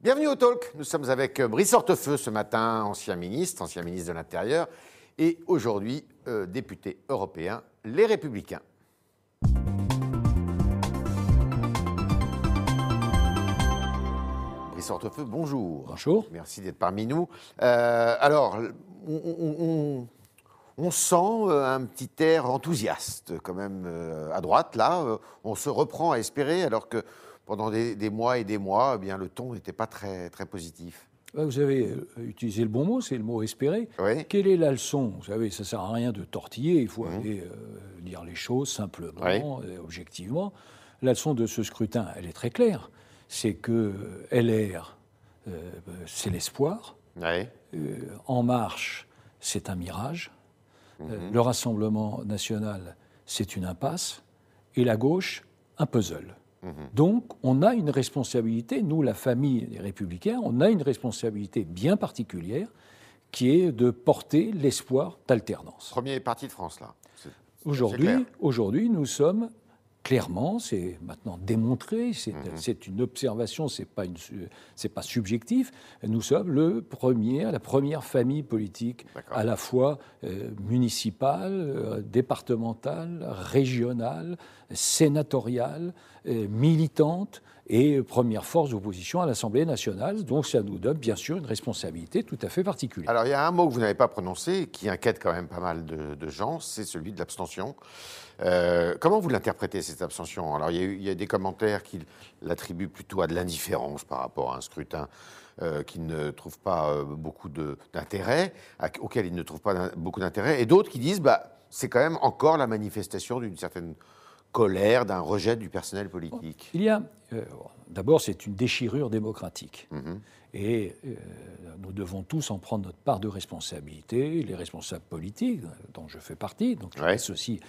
Bienvenue au Talk. Nous sommes avec Brice Hortefeux ce matin, ancien ministre, ancien ministre de l'Intérieur, et aujourd'hui euh, député européen, Les Républicains. Brice Hortefeux, bonjour. Bonjour. Merci d'être parmi nous. Euh, alors, on, on, sent euh, un petit air enthousiaste quand même à droite, là. On se reprend à espérer alors que pendant des, mois et des mois, eh bien, le ton n'était pas très, très positif. Vous avez euh, utilisé le bon mot, c'est le mot espérer. Quelle est la leçon? Vous savez, ça ne sert à rien de tortiller, il faut mmh. aller euh, dire les choses simplement, objectivement. La leçon de ce scrutin, elle est très claire. C'est que LR, euh, c'est l'espoir. en marche, c'est un mirage. Mmh. le Rassemblement national, c'est une impasse. Et la gauche, un puzzle. Mhm. Donc, on a une responsabilité, nous, la famille des républicains, on a une responsabilité bien particulière qui est de porter l'espoir d'alternance. Premier parti de France, là. Aujourd'hui, aujourd'hui, nous sommes clairement, c'est maintenant démontré, c'est mhm. une observation, c'est pas, pas subjectif. Nous sommes le premier, la première famille politique, à la fois euh, municipale, euh, départementale, régionale, sénatoriale, militante et première force d'opposition à l'Assemblée nationale. Donc ça nous donne bien sûr une responsabilité tout à fait particulière. Alors il y a un mot que vous n'avez pas prononcé qui inquiète quand même pas mal de gens, c'est celui de l'abstention. Euh, comment vous l'interprétez, cette abstention? Alors, il y, a des commentaires qui l'attribuent plutôt à de l'indifférence par rapport à un scrutin euh, qui ne trouve pas euh, beaucoup d'intérêt, auquel il ne trouve pas beaucoup d'intérêt, et d'autres qui disent bah, c'est quand même encore la manifestation d'une certaine colère, d'un rejet du personnel politique. Il y a. D'abord, c'est une déchirure démocratique. Mm-hmm. Et nous devons tous en prendre notre part de responsabilité, les responsables politiques, dont je fais partie, donc je ouais. aussi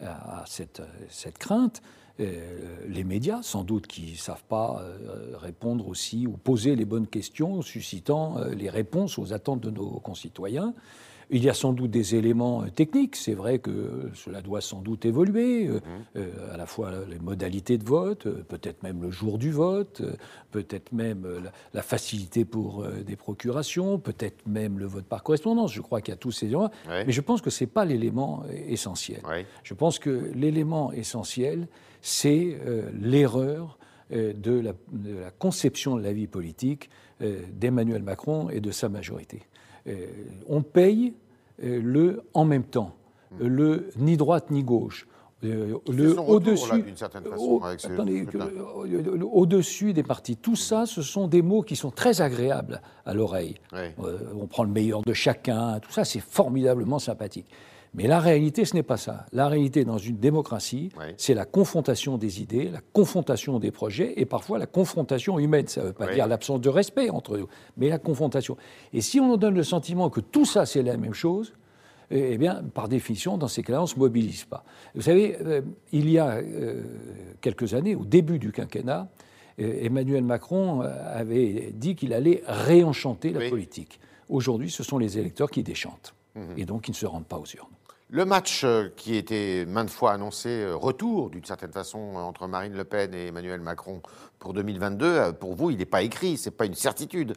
à cette, cette crainte. Euh, les médias, sans doute, qui ne savent pas euh, répondre aussi ou poser les bonnes questions, suscitant euh, les réponses aux attentes de nos concitoyens. Il y a sans doute des éléments euh, techniques. C'est vrai que cela doit sans doute évoluer, euh, mhm. euh, à la fois les modalités de vote, peut-être même le jour du vote, peut-être même la, facilité pour des procurations, peut-être même le vote par correspondance. Je crois qu'il y a tous ces éléments. Mais je pense que ce n'est pas l'élément essentiel. Je pense que l'élément essentiel, c'est l'erreur de la, de, la, conception de la vie politique d'Emmanuel Macron et de sa majorité. Euh, on paye euh, le en même temps, hmm. le ni droite ni gauche. Euh, le au-dessus, au-dessus des partis. Tout ça, ce sont des mots qui sont très agréables à l'oreille. on prend le meilleur de chacun, tout ça, c'est formidablement sympathique. Mais la réalité, ce n'est pas ça. La réalité dans une démocratie, c'est la confrontation des idées, la confrontation des projets et parfois la confrontation humaine. Ça ne veut pas dire l'absence de respect entre nous, mais la confrontation. Et si on nous donne le sentiment que tout ça, c'est la même chose, eh, eh bien, par définition, dans ces cas-là, on ne se mobilise pas. Vous savez, euh, il y a euh, quelques années, au début du quinquennat, euh, Emmanuel Macron avait dit qu'il allait réenchanter la politique. Aujourd'hui, ce sont les électeurs qui déchantent. Mhm. Et donc, ils ne se rendent pas aux urnes. Le match euh, qui était maintes fois annoncé, euh, retour d'une certaine façon entre Marine Le Pen et Emmanuel Macron pour 2022, euh, pour vous, il n'est pas écrit, ce n'est pas une certitude.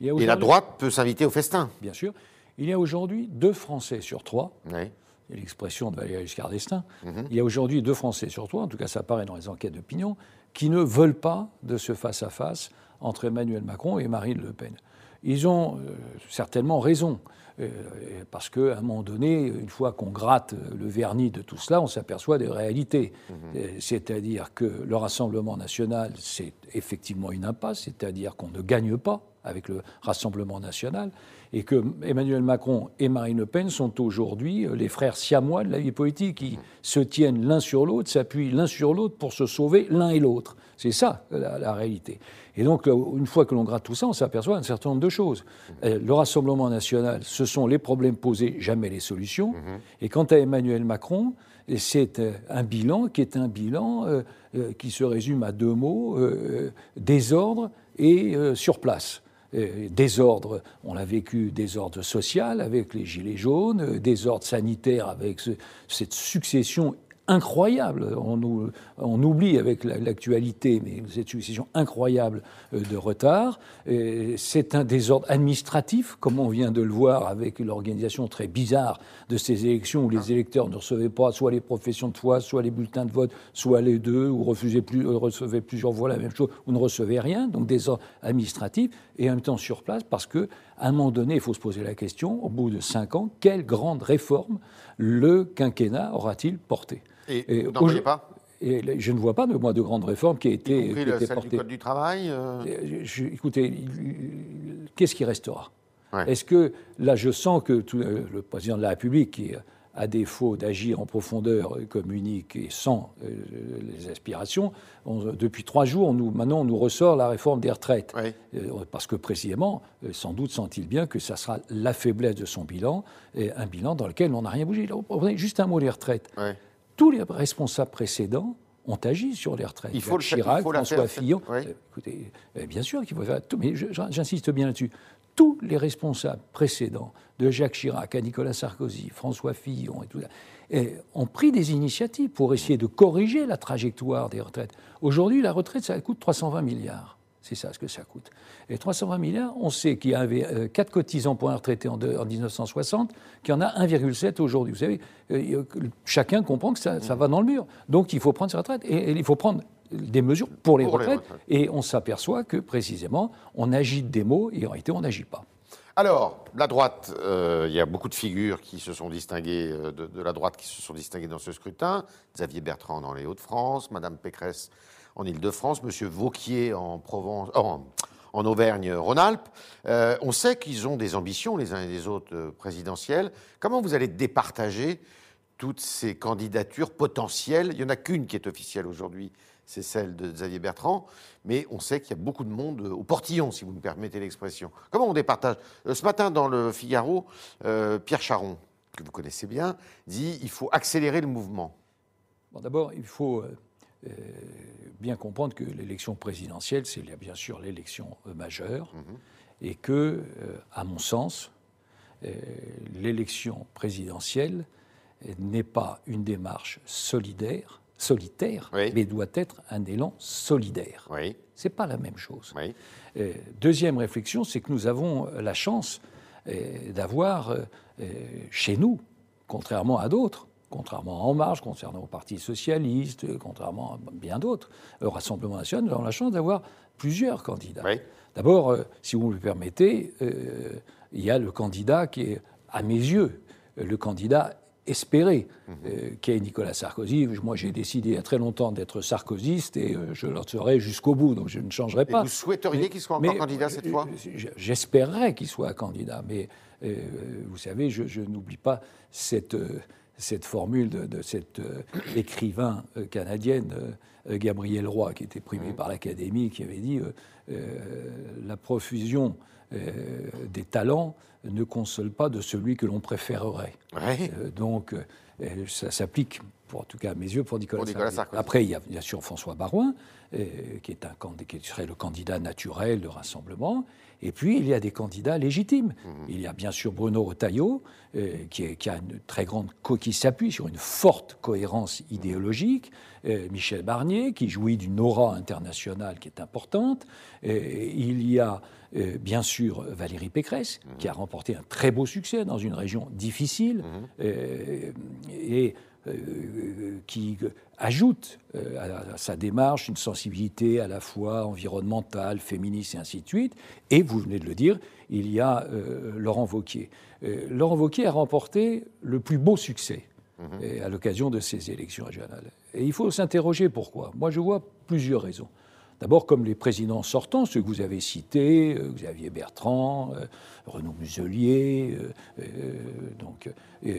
Et la droite peut s'inviter au festin. Bien sûr. Il y a aujourd'hui deux Français sur trois. Oui. Il y a l'expression de Valéry Giscard d'Estaing. Mhm. Il y a aujourd'hui deux Français sur trois, en tout cas ça apparaît dans les enquêtes d'opinion, qui ne veulent pas de ce face-à-face entre Emmanuel Macron et Marine Le Pen. Ils ont certainement raison. Euh, parce qu'à un moment donné, une fois qu'on gratte le vernis de tout cela, on s'aperçoit des réalités. Mhm. Euh, c'est-à-dire que le Rassemblement national, c'est effectivement une impasse, c'est-à-dire qu'on ne gagne pas avec le Rassemblement national, et que Emmanuel Macron et Marine Le Pen sont aujourd'hui euh, les frères siamois de la vie politique, qui mhm. se tiennent l'un sur l'autre, s'appuient l'un sur l'autre pour se sauver l'un et l'autre. C'est ça la, réalité. Et donc, une fois que l'on gratte tout ça, on s'aperçoit un certain nombre de choses. Mhm. Le Rassemblement national, ce sont les problèmes posés, jamais les solutions. Mhm. Et quant à Emmanuel Macron, c'est euh, un bilan qui est un bilan euh, euh, qui se résume à deux mots, désordre et sur place. désordre, on l'a vécu, désordre social avec les gilets jaunes, désordre sanitaire avec cette succession incroyable. On, on oublie avec l'actualité, mais cette succession incroyable euh, de retard. C'est un désordre administratif, comme on vient de le voir avec l'organisation très bizarre de ces élections où les électeurs ne recevaient pas soit les professions de foi, soit les bulletins de vote, soit les deux, ou refusaient plus, recevaient plusieurs fois la même chose, ou ne recevaient rien. Donc désordre administratif et en même temps sur place parce que à un moment donné, il faut se poser la question, au bout de cinq ans, quelle grande réforme le quinquennat aura-t-il porté? Et, vous n'en voyez pas et je ne vois pas de, moi, de grande réforme qui a été, y le, celle du Code du travail euh Écoutez, qu'est-ce qui restera? Est-ce que, là, je sens que le président de la République, qui à défaut d'agir en profondeur communique et sans euh, les aspirations, depuis trois jours, nous, maintenant, on nous ressort la réforme des retraites. Euh, parce que précisément, euh, sans doute sent-il bien que ça sera la faiblesse de son bilan, et un bilan dans lequel on n'a rien bougé. juste un mot des retraites. Tous les responsables précédents ont agi sur les retraites. Il faut Chirac, François Fillon. écoutez, bien sûr qu'il faut faire tout, mais j'insiste bien là-dessus tous les responsables précédents, de Jacques Chirac à Nicolas Sarkozy, François Fillon et tout ça, ont pris des initiatives pour essayer de corriger la trajectoire des retraites. Aujourd'hui, la retraite, ça coûte 320 milliards. C'est ça ce que ça coûte. Et 320 milliards, on sait qu'il y avait 4 euh, cotisants pour un retraité en, 1960, qu'il y en a 1,7 aujourd'hui. Vous savez, euh, chacun comprend que ça, va dans le mur. Donc il faut prendre sa retraite. et il faut prendre des mesures pour les, retraites, Et on s'aperçoit que précisément, on agite des mots et en réalité, on n'agit pas. Alors, la droite, euh, il y a beaucoup de figures qui se sont distinguées, de, la droite qui se sont distinguées dans ce scrutin. Xavier Bertrand dans les Hauts-de-France, Madame Pécresse en Ile-de-France, Monsieur Vauquier en Provence, en, Auvergne-Rhône-Alpes. Euh, on sait qu'ils ont des ambitions, les uns et les autres, présidentielles. Comment vous allez départager toutes ces candidatures potentielles? Il n'y en a qu'une qui est officielle aujourd'hui, c'est celle de Xavier Bertrand, mais on sait qu'il y a beaucoup de monde au portillon, si vous me permettez l'expression. Comment on départage? Euh, Ce matin, dans le Figaro, euh, Pierre Charon, que vous connaissez bien, dit il faut accélérer le mouvement. Bon, D'abord, il faut euh, bien comprendre que l'élection présidentielle, c'est bien sûr l'élection majeure, mhm. et que, à mon sens, l'élection présidentielle n'est pas une démarche solidaire solitaire, mais doit être un élan solidaire. Oui. Ce n'est pas la même chose. Euh, deuxième réflexion, c'est que nous avons la chance euh, d'avoir euh, chez nous, contrairement à d'autres, contrairement à En Marche, contrairement au Parti Socialiste, contrairement à bien d'autres, au Rassemblement National, nous avons la chance d'avoir plusieurs candidats. D'abord, si vous me le permettez, il y a le candidat qui est, à mes yeux, le candidat espéré euh, qu'est Nicolas Sarkozy. Moi, j'ai décidé il y a très longtemps d'être sarkozyste et euh, je le serai jusqu'au bout, donc je ne changerai pas. vous souhaiteriez qu'il soit encore candidat cette fois? J'espérerais qu'il soit candidat, mais euh, vous savez, je, n'oublie pas cette, cette formule de, cet écrivain canadienne, Gabriel Roy, qui était primé mmh. par l'Académie, qui avait dit la profusion des talents ne console pas de celui que l'on préférerait. Euh, donc, euh, ça s'applique, pour, en tout cas à mes yeux, pour Nicolas, Sarkozy. Après, il y a bien sûr François Barouin, euh, qui, est un, qui serait le candidat naturel de rassemblement. Et puis, il y a des candidats légitimes. Mhm. Il y a bien sûr Bruno Retailleau, qui, qui, a une très grande qui s'appuie sur une forte cohérence idéologique. Michel Barnier, qui jouit d'une aura internationale qui est importante. il y a euh, bien sûr Valérie Pécresse, qui a remporté un très beau succès dans une région difficile, euh, et euh, qui ajoute à, sa démarche une sensibilité à la fois environnementale, féministe et ainsi de suite. Et vous venez de le dire, il y a Laurent Vauquier. Laurent Vauquier a remporté le plus beau succès mhm. à l'occasion de ces élections régionales. Et il faut s'interroger pourquoi. Moi, je vois plusieurs raisons. D'abord, comme les présidents sortants, ceux que vous avez cités, euh, Xavier Bertrand, euh, Renaud Muselier, euh, donc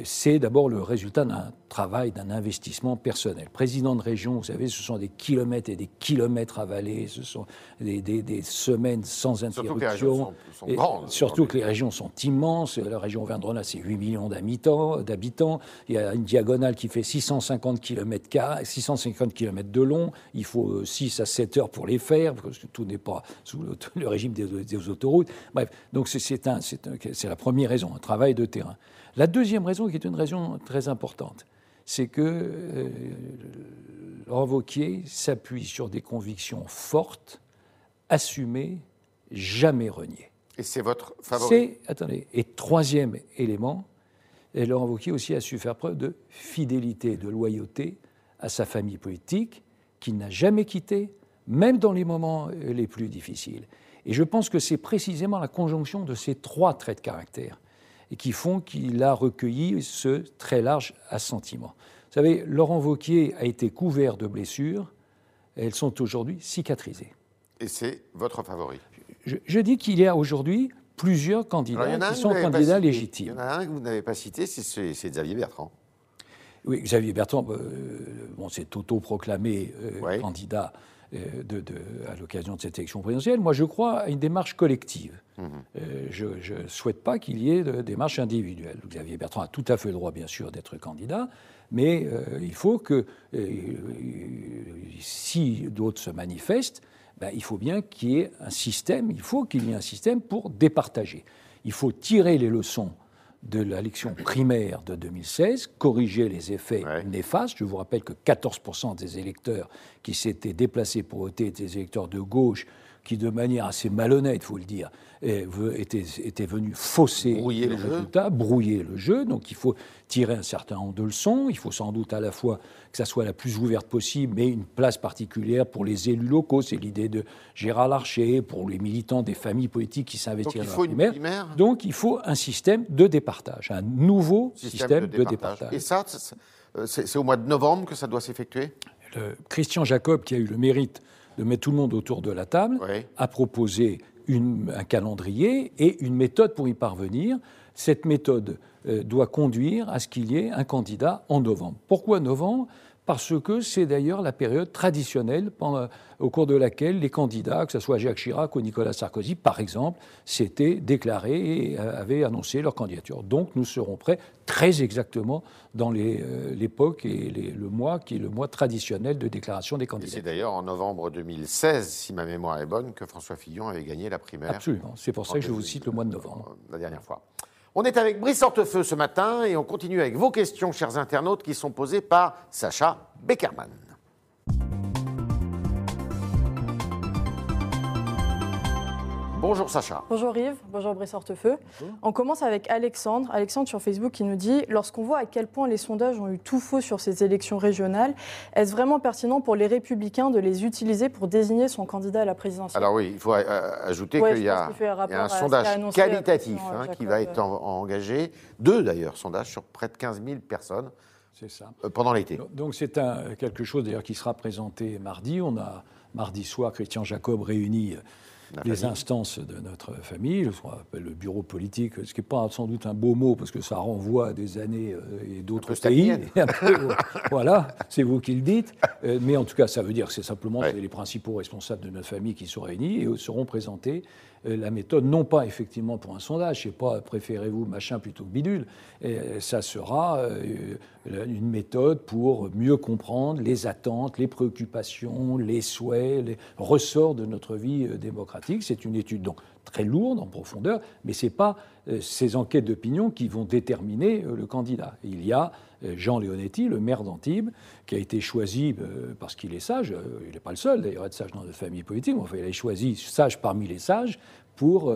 c'est d'abord le résultat d'un travail, d'un investissement personnel. Président de région, vous savez, ce sont des kilomètres et des kilomètres avalés, ce sont des, semaines sans interruption. Surtout que les régions sont, grandes. Surtout que les régions sont immenses. La région Vendrona, c'est 8 millions d'habitants. Il y a une diagonale qui fait 650 km, 650 km de long. Il faut 6 à 7 heures pour les faire, parce que tout n'est pas sous le, régime des, des, autoroutes. Bref, donc c'est la première raison, un travail de terrain. La deuxième raison, qui est une raison très importante, c'est que euh, s'appuie sur des convictions fortes, assumées, jamais reniées. Et c'est votre favori Attendez. Et troisième élément, Laurent Wauquiez aussi a su faire preuve de fidélité, de loyauté à sa famille politique, qu'il n'a jamais quittée, même dans les moments euh, les plus difficiles. Et je pense que c'est précisément la conjonction de ces trois traits de caractère et qui font qu'il a recueilli ce très large assentiment. Vous savez, Laurent Vauquier a été couvert de blessures, et elles sont aujourd'hui cicatrisées. Et c'est votre favori je, dis qu'il y a aujourd'hui plusieurs candidats qui sont candidats légitimes. Il y en a un que vous n'avez pas cité, c'est Xavier Bertrand. Oui, Xavier Bertrand, euh, bon, s'est auto-proclamé euh, candidat euh, de, à l'occasion de cette élection présidentielle. Moi, je crois à une démarche collective. Mmh. je ne souhaite pas qu'il y ait de démarche individuelle. Xavier Bertrand a tout à fait le droit, bien sûr, d'être candidat, mais il faut que, si d'autres se manifestent, ben, il faut bien qu'il y ait un système, il faut qu'il y ait un système pour départager. Il faut tirer les leçons de l'élection primaire de 2016, corriger les effets néfastes. Je vous rappelle que 14% des électeurs qui s'étaient déplacés pour voter étaient des électeurs de gauche qui, de manière assez malhonnête, il faut le dire, était, était venu fausser brouiller le, résultat, brouiller le jeu. Donc il faut tirer un certain nombre de leçons. Il faut sans doute à la fois que ça soit la plus ouverte possible, mais une place particulière pour les élus locaux. C'est l'idée de Gérard Larcher, pour les militants des familles politiques qui s'investissent dans la primaire. Donc il faut un système de départage, un nouveau système, de, départage. Et ça, c'est au mois de novembre que ça doit s'effectuer? Christian Jacob, qui a eu le mérite de mettre tout le monde autour de la table, a proposé un calendrier et une méthode pour y parvenir. Cette méthode euh, doit conduire à ce qu'il y ait un candidat en novembre. Pourquoi novembre? Parce que c'est d'ailleurs la période traditionnelle pendant, au cours de laquelle les candidats, que ce soit Jacques Chirac ou Nicolas Sarkozy, par exemple, s'étaient déclarés et euh, avaient annoncé leur candidature. Donc nous serons prêts très exactement dans euh, l'époque et le mois qui est le mois traditionnel de déclaration des candidats. C'est d'ailleurs en novembre 2016, si ma mémoire est bonne, que François Fillon avait gagné la primaire. Absolument, c'est pour ça que je vous cite le mois de novembre. La dernière fois. On est avec Brice Hortefeux ce matin et on continue avec vos questions, chers internautes, qui sont posées par Sacha Beckerman. Bonjour Sacha. Bonjour Yves, bonjour Brice Hortefeux. On commence avec Alexandre. Alexandre sur Facebook qui nous dit Lorsqu'on voit à quel point les sondages ont eu tout faux sur ces élections régionales, est-ce vraiment pertinent pour les Républicains de les utiliser pour désigner son candidat à la présidentielle? Alors oui, il faut ajouter qu'il y, a un sondage qualitatif hein, qui va être engagé, deux d'ailleurs sondages sur près de 15 000 personnes. Ça. Euh, pendant l'été. Donc c'est quelque chose d'ailleurs qui sera présenté mardi. On a mardi soir Christian Jacob réuni les instances de notre famille, ce qu'on appelle le bureau politique, ce qui n'est pas sans doute un beau mot parce que ça renvoie à des années euh, et d'autres pays. voilà, c'est vous qui le dites. Euh, mais en tout cas, ça veut dire que c'est simplement les principaux responsables de notre famille qui sont réunis et seront présentés la méthode, non pas effectivement pour un sondage, c'est pas préférez-vous machin plutôt que bidule, ça sera une méthode pour mieux comprendre les attentes, les préoccupations, les souhaits, les ressorts de notre vie démocratique. C'est une étude donc très lourde en profondeur, mais ce n'est pas euh, ces enquêtes d'opinion qui vont déterminer euh, le candidat. Il y a euh, Jean Leonetti, le maire d'Antibes, qui a été choisi parce qu'il est sage, il n'est pas le seul d'ailleurs à être sage dans notre famille politique, mais enfin, il a choisi sage parmi les sages pour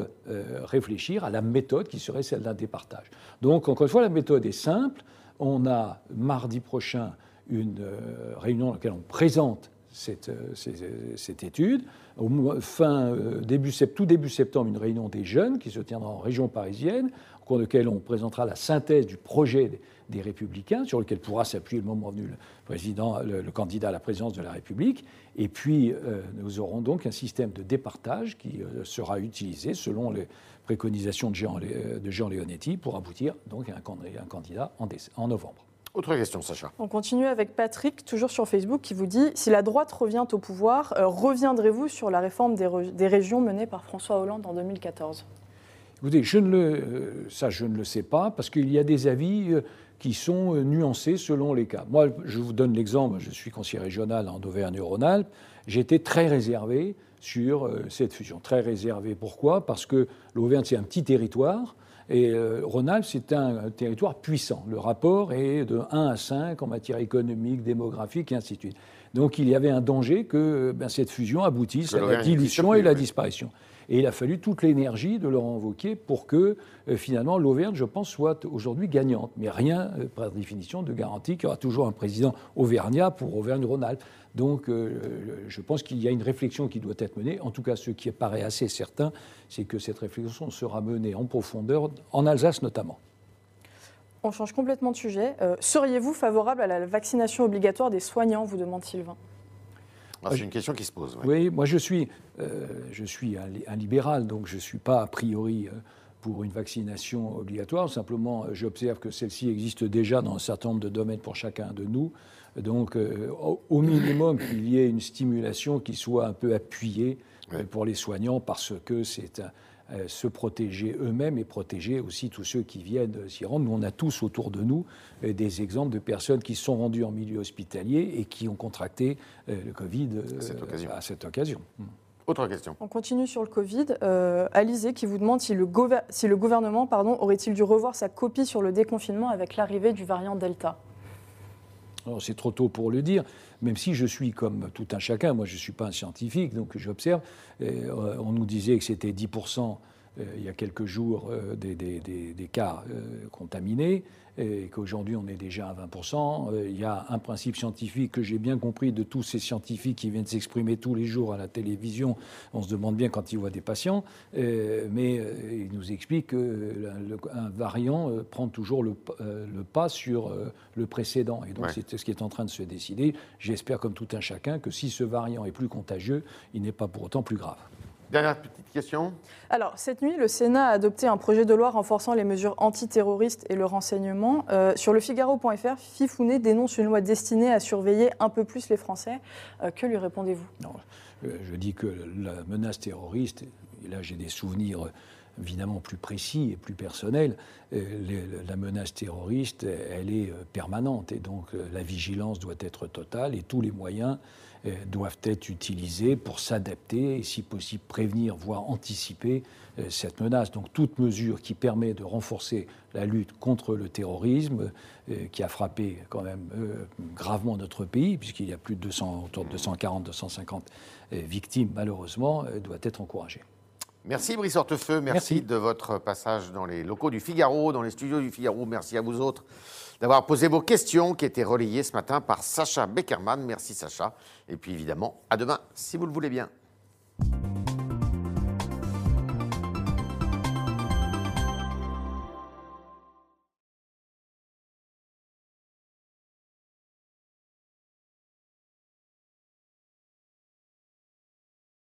réfléchir à la méthode qui serait celle d'un départage. Donc, encore une fois, la méthode est simple. On a mardi prochain une réunion dans laquelle on présente cette, cette étude au fin, euh, début, tout début septembre, une réunion des jeunes qui se tiendra en région parisienne, au cours de laquelle on présentera la synthèse du projet des, Républicains, sur lequel pourra s'appuyer le moment venu le, président, le, candidat à la présidence de la République. Et puis, euh, nous aurons donc un système de départage qui euh, sera utilisé selon les préconisations de Jean, de Jean Leonetti pour aboutir donc à un, candidat en novembre. Autre question, Sacha. On continue avec Patrick, toujours sur Facebook, qui vous dit Si la droite revient au pouvoir, euh, reviendrez-vous sur la réforme des, régions menée par François Hollande en 2014 Écoutez, je ne le, euh, ça, je ne le sais pas, parce qu'il y a des avis euh, qui sont nuancés selon les cas. Moi, je vous donne l'exemple je suis conseiller régional en Auvergne-Rhône-Alpes. J'étais très réservé sur cette fusion. Très réservé. Pourquoi? Parce que l'Auvergne, c'est un petit territoire Et euh, Rhône-Alpes, c'est un, territoire puissant. Le rapport est de 1 à 5 en matière économique, démographique et ainsi de suite. Donc il y avait un danger que ben, cette fusion aboutisse à la dilution et la disparition. Et il a fallu toute l'énergie de leur invoquer pour que euh, finalement l'Auvergne, je pense, soit aujourd'hui gagnante. Mais rien, euh, par définition, de garantie qu'il y aura toujours un président auvergnat pour Auvergne-Rhône-Alpes. Donc euh, je pense qu'il y a une réflexion qui doit être menée. En tout cas, ce qui paraît assez certain, c'est que cette réflexion sera menée en profondeur, en Alsace notamment. On change complètement de sujet. Seriez-vous favorable à la vaccination obligatoire des soignants, vous demande Sylvain ah, c'est une question qui se pose. Oui, moi je suis, euh, je suis un, libéral, donc je ne suis pas a priori euh, pour une vaccination obligatoire. Simplement, euh, j'observe que celle-ci existe déjà dans un certain nombre de domaines pour chacun de nous. Donc, au minimum, qu'il y ait une stimulation qui soit un peu appuyée pour les soignants parce que c'est un se protéger eux-mêmes et protéger aussi tous ceux qui viennent s'y rendre. Nous, on a tous autour de nous euh, des exemples de personnes qui se sont rendues en milieu hospitalier et qui ont contracté euh, le Covid à cette occasion. Hmm. Autre question. On continue sur le Covid. Euh, Alizé qui vous demande si le, si le gouvernement pardon, aurait-il dû revoir sa copie sur le déconfinement avec l'arrivée du variant Delta? C'est trop tôt pour le dire, même si je suis comme tout un chacun, moi je ne suis pas un scientifique, donc j'observe. Euh, on nous disait que c'était 10% euh, il y a quelques jours euh, des, cas contaminés et qu'aujourd'hui on est déjà à 20%. Euh, il y a un principe scientifique que j'ai bien compris de tous ces scientifiques qui viennent s'exprimer tous les jours à la télévision. On se demande bien quand ils voient des patients, euh, mais euh, ils nous expliquent qu'un variant prend toujours le, pas sur le précédent. Et donc c'est ce qui est en train de se décider. J'espère comme tout un chacun que si ce variant est plus contagieux, il n'est pas pour autant plus grave. Dernière petite question. Alors, cette nuit, le Sénat a adopté un projet de loi renforçant les mesures antiterroristes et le renseignement. Euh, sur le Figaro.fr, Fifounet dénonce une loi destinée à surveiller un peu plus les Français. Euh, que lui répondez-vous? Euh, Je dis que la menace terroriste, et là j'ai des souvenirs évidemment plus précis et plus personnels, la menace terroriste, elle est permanente et donc la vigilance doit être totale et tous les moyens doivent être utilisés pour s'adapter et, si possible, prévenir, voire anticiper euh, cette menace. Donc toute mesure qui permet de renforcer la lutte contre le terrorisme, euh, qui a frappé quand même gravement notre pays, puisqu'il y a plus de 200, autour de 240-250 victimes, malheureusement, doit être encouragée. Merci Brice Hortefeux, merci, de votre passage dans les locaux du Figaro, dans les studios du Figaro. Merci à vous autres d'avoir posé vos questions qui étaient relayées ce matin par Sacha Beckerman. Merci Sacha. Et puis évidemment, à demain, si vous le voulez bien.